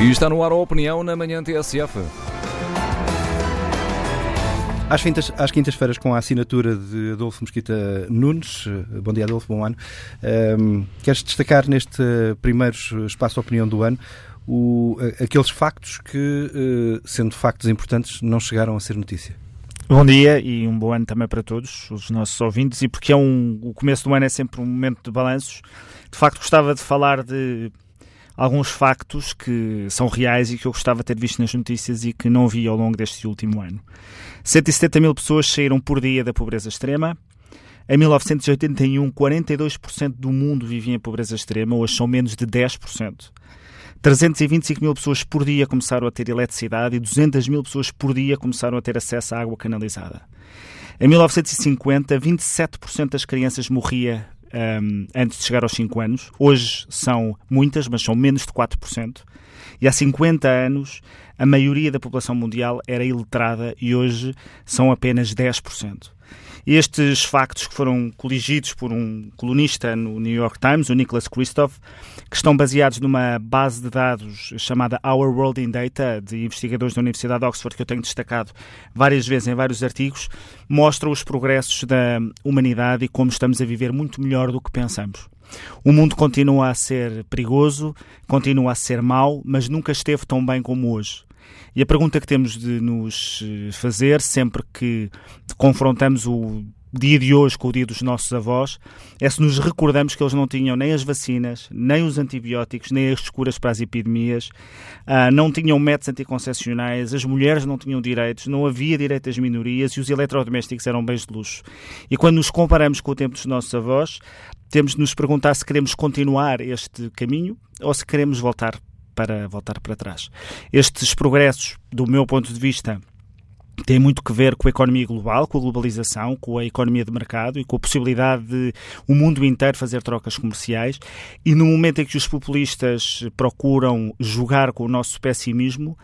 E está no ar a opinião na manhã TSF. Às, quintas, às quintas-feiras, com a assinatura de Adolfo Mesquita Nunes. Bom dia, Adolfo, bom ano. Um, queres destacar neste primeiro espaço de opinião do ano o, aqueles factos que, eh, sendo factos importantes, não chegaram a ser notícia? Bom dia e um bom ano também para todos os nossos ouvintes. E porque é um, o começo do ano é sempre um momento de balanços, de facto gostava de falar de alguns factos que são reais e que eu gostava de ter visto nas notícias e que não vi ao longo deste último ano. 170 mil pessoas saíram por dia da pobreza extrema. Em 1981, 42% do mundo vivia em pobreza extrema, hoje são menos de 10%. 325 mil pessoas por dia começaram a ter eletricidade e 200 mil pessoas por dia começaram a ter acesso à água canalizada. Em 1950, 27% das crianças morria um, antes de chegar aos 5 anos. Hoje são muitas, mas são menos de 4%. E há 50 anos, a maioria da população mundial era iletrada e hoje são apenas 10%. Estes factos que foram coligidos por um colunista no New York Times, o Nicholas Kristof, que estão baseados numa base de dados chamada Our World in Data, de investigadores da Universidade de Oxford, que eu tenho destacado várias vezes em vários artigos, mostram os progressos da humanidade e como estamos a viver muito melhor do que pensamos. O mundo continua a ser perigoso, continua a ser mau, mas nunca esteve tão bem como hoje. E a pergunta que temos de nos eh, fazer sempre que confrontamos o dia de hoje com o dia dos nossos avós é se nos recordamos que eles não tinham nem as vacinas, nem os antibióticos, nem as curas para as epidemias, uh, não tinham métodos anticoncepcionais, as mulheres não tinham direitos, não havia direito às minorias e os eletrodomésticos eram bens de luxo. E quando nos comparamos com o tempo dos nossos avós, temos de nos perguntar se queremos continuar este caminho ou se queremos voltar para voltar para trás. Estes progressos, do meu ponto de vista, têm muito que ver com a economia global, com a globalização, com a economia de mercado e com a possibilidade de o mundo inteiro fazer trocas comerciais. E no momento em que os populistas procuram jogar com o nosso pessimismo,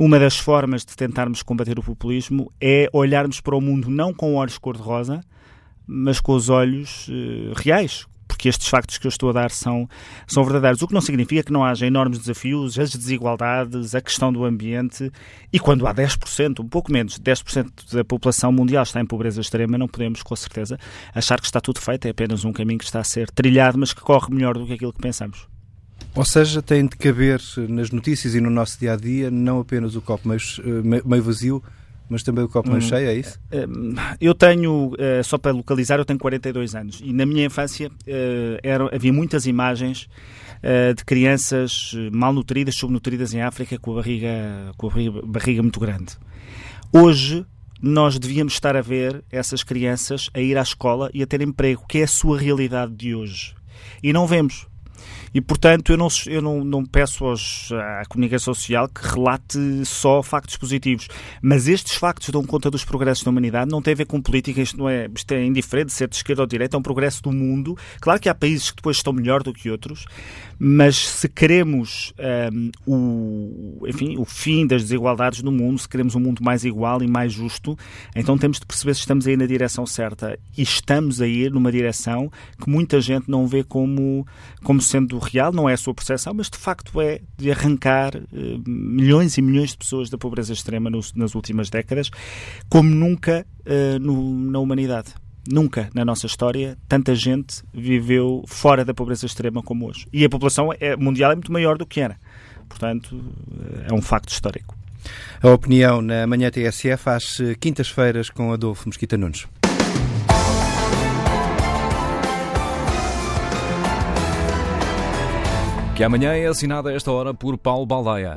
uma das formas de tentarmos combater o populismo é olharmos para o mundo não com olhos cor-de-rosa, mas com os olhos uh, reais, porque estes factos que eu estou a dar são, são verdadeiros. O que não significa que não haja enormes desafios, as desigualdades, a questão do ambiente, e quando há 10%, um pouco menos, 10% da população mundial está em pobreza extrema, não podemos, com certeza, achar que está tudo feito, é apenas um caminho que está a ser trilhado, mas que corre melhor do que aquilo que pensamos. Ou seja, tem de caber nas notícias e no nosso dia a dia não apenas o copo meio, meio vazio, mas também o copo mais hum, cheio, é isso? Hum, eu tenho, eh, só para localizar, eu tenho 42 anos e na minha infância eh, era, havia muitas imagens eh, de crianças malnutridas, subnutridas em África com a barriga, com a barriga, barriga muito grande. Hoje nós devíamos estar a ver essas crianças a ir à escola e a ter emprego, que é a sua realidade de hoje. E não vemos. E, portanto, eu não, eu não, não peço aos, à comunicação social que relate só factos positivos. Mas estes factos dão conta dos progressos da humanidade, não tem a ver com política, isto, não é, isto é indiferente, ser de esquerda ou de direita, é um progresso do mundo. Claro que há países que depois estão melhor do que outros, mas se queremos um, o, enfim, o fim das desigualdades no mundo, se queremos um mundo mais igual e mais justo, então temos de perceber se estamos a ir na direção certa. E estamos a ir numa direção que muita gente não vê como, como sendo real, não é a sua percepção, mas de facto é de arrancar uh, milhões e milhões de pessoas da pobreza extrema nos, nas últimas décadas, como nunca uh, no, na humanidade. Nunca na nossa história tanta gente viveu fora da pobreza extrema como hoje. E a população é, mundial é muito maior do que era. Portanto, eh, é um facto histórico. A opinião na manhã TSF às quintas-feiras com Adolfo Mosquita Nunes. Que amanhã é assinada a esta hora por Paulo Baldaia.